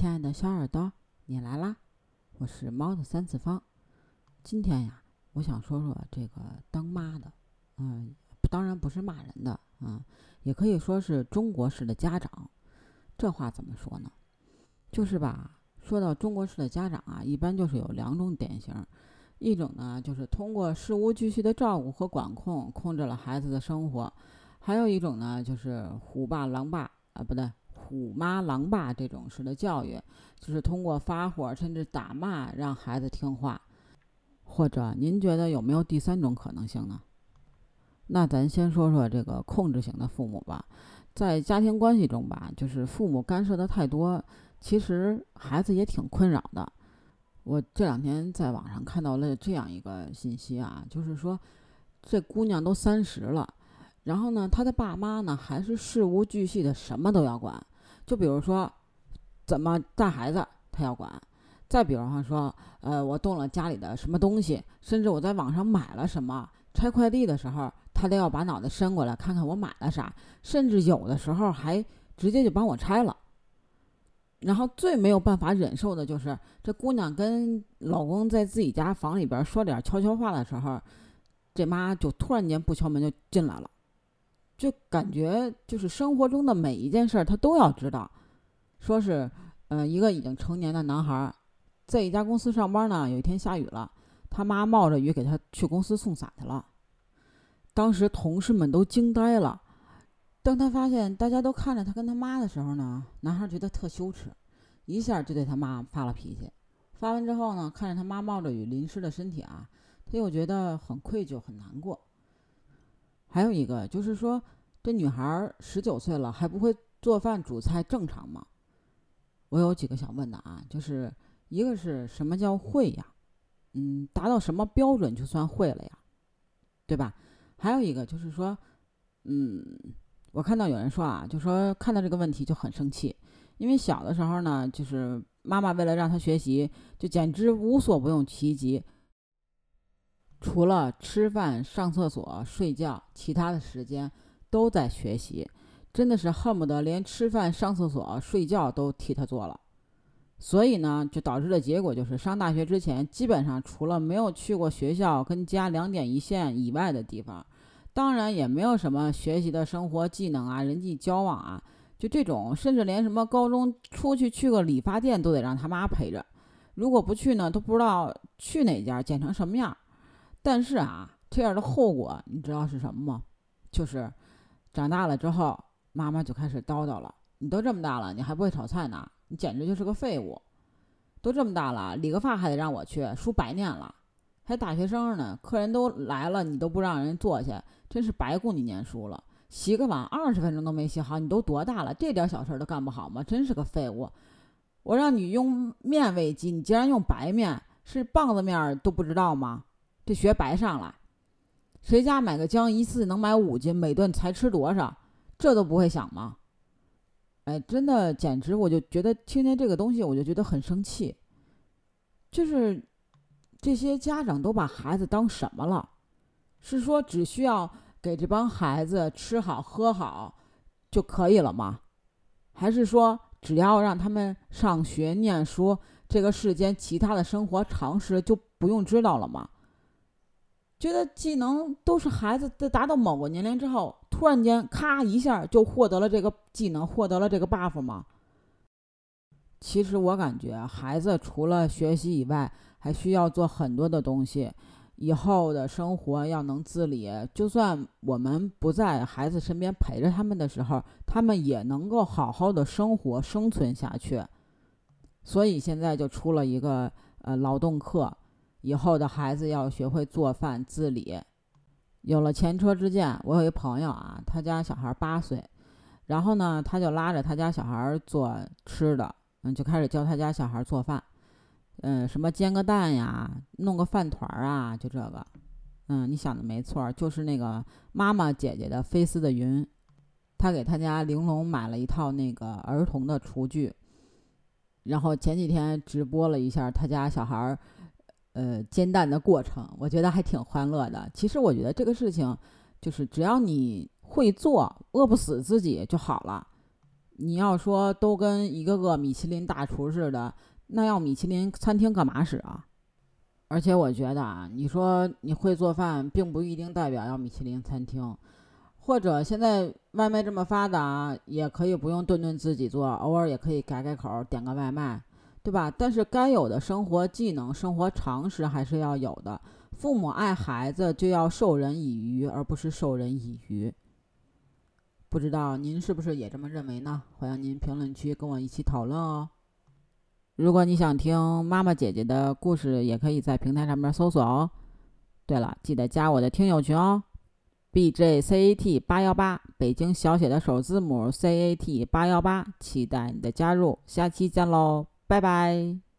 亲爱的小耳朵，你来啦！我是猫的三次方。今天呀，我想说说这个当妈的，嗯，当然不是骂人的，嗯，也可以说是中国式的家长。这话怎么说呢？就是吧，说到中国式的家长啊，一般就是有两种典型，一种呢就是通过事无巨细的照顾和管控，控制了孩子的生活；还有一种呢，就是虎爸狼爸啊，不对。虎妈狼爸这种式的教育，就是通过发火甚至打骂让孩子听话，或者您觉得有没有第三种可能性呢？那咱先说说这个控制型的父母吧，在家庭关系中吧，就是父母干涉的太多，其实孩子也挺困扰的。我这两天在网上看到了这样一个信息啊，就是说这姑娘都三十了，然后呢，她的爸妈呢还是事无巨细的什么都要管。就比如说，怎么带孩子，他要管；再比方说，呃，我动了家里的什么东西，甚至我在网上买了什么，拆快递的时候，他都要把脑袋伸过来看看我买了啥，甚至有的时候还直接就帮我拆了。然后最没有办法忍受的就是，这姑娘跟老公在自己家房里边说点悄悄话的时候，这妈就突然间不敲门就进来了。就感觉就是生活中的每一件事儿，他都要知道。说是，呃，一个已经成年的男孩，在一家公司上班呢。有一天下雨了，他妈冒着雨给他去公司送伞去了。当时同事们都惊呆了。当他发现大家都看着他跟他妈的时候呢，男孩觉得特羞耻，一下就对他妈发了脾气。发完之后呢，看着他妈冒着雨淋湿的身体啊，他又觉得很愧疚，很难过。还有一个就是说，这女孩儿十九岁了还不会做饭煮菜，正常吗？我有几个想问的啊，就是一个是什么叫会呀？嗯，达到什么标准就算会了呀？对吧？还有一个就是说，嗯，我看到有人说啊，就说看到这个问题就很生气，因为小的时候呢，就是妈妈为了让他学习，就简直无所不用其极。除了吃饭、上厕所、睡觉，其他的时间都在学习，真的是恨不得连吃饭、上厕所、睡觉都替他做了。所以呢，就导致的结果就是，上大学之前，基本上除了没有去过学校跟家两点一线以外的地方，当然也没有什么学习的生活技能啊、人际交往啊，就这种，甚至连什么高中出去去个理发店都得让他妈陪着，如果不去呢，都不知道去哪家剪成什么样。但是啊，这样的后果你知道是什么吗？就是长大了之后，妈妈就开始叨叨了。你都这么大了，你还不会炒菜呢？你简直就是个废物！都这么大了，理个发还得让我去，书白念了，还大学生呢。客人都来了，你都不让人坐下，真是白供你念书了。洗个碗二十分钟都没洗好，你都多大了？这点小事都干不好吗？真是个废物！我让你用面喂鸡，你竟然用白面，是棒子面都不知道吗？这学白上了，谁家买个姜一次能买五斤，每顿才吃多少？这都不会想吗？哎，真的简直，我就觉得听见这个东西，我就觉得很生气。就是这些家长都把孩子当什么了？是说只需要给这帮孩子吃好喝好就可以了吗？还是说只要让他们上学念书，这个世间其他的生活常识就不用知道了吗？觉得技能都是孩子在达到某个年龄之后，突然间咔一下就获得了这个技能，获得了这个 buff 吗？其实我感觉孩子除了学习以外，还需要做很多的东西。以后的生活要能自理，就算我们不在孩子身边陪着他们的时候，他们也能够好好的生活生存下去。所以现在就出了一个呃劳动课。以后的孩子要学会做饭自理。有了前车之鉴，我有一朋友啊，他家小孩八岁，然后呢，他就拉着他家小孩做吃的，嗯，就开始教他家小孩做饭，嗯，什么煎个蛋呀，弄个饭团啊，就这个，嗯，你想的没错，就是那个妈妈姐姐的菲斯的云，他给他家玲珑买了一套那个儿童的厨具，然后前几天直播了一下他家小孩。呃，煎蛋的过程，我觉得还挺欢乐的。其实我觉得这个事情，就是只要你会做，饿不死自己就好了。你要说都跟一个个米其林大厨似的，那要米其林餐厅干嘛使啊？而且我觉得啊，你说你会做饭，并不一定代表要米其林餐厅，或者现在外卖这么发达，也可以不用顿顿自己做，偶尔也可以改改口，点个外卖，对吧？但是该有的生活技能、生活常识还是要有的。父母爱孩子，就要授人以鱼，而不是授人以渔。不知道您是不是也这么认为呢？欢迎您评论区跟我一起讨论哦。如果你想听妈妈姐姐的故事，也可以在平台上面搜索哦。对了，记得加我的听友群哦，B J C A T 八幺八，北京小写的首字母 C A T 八幺八，期待你的加入，下期见喽，拜拜。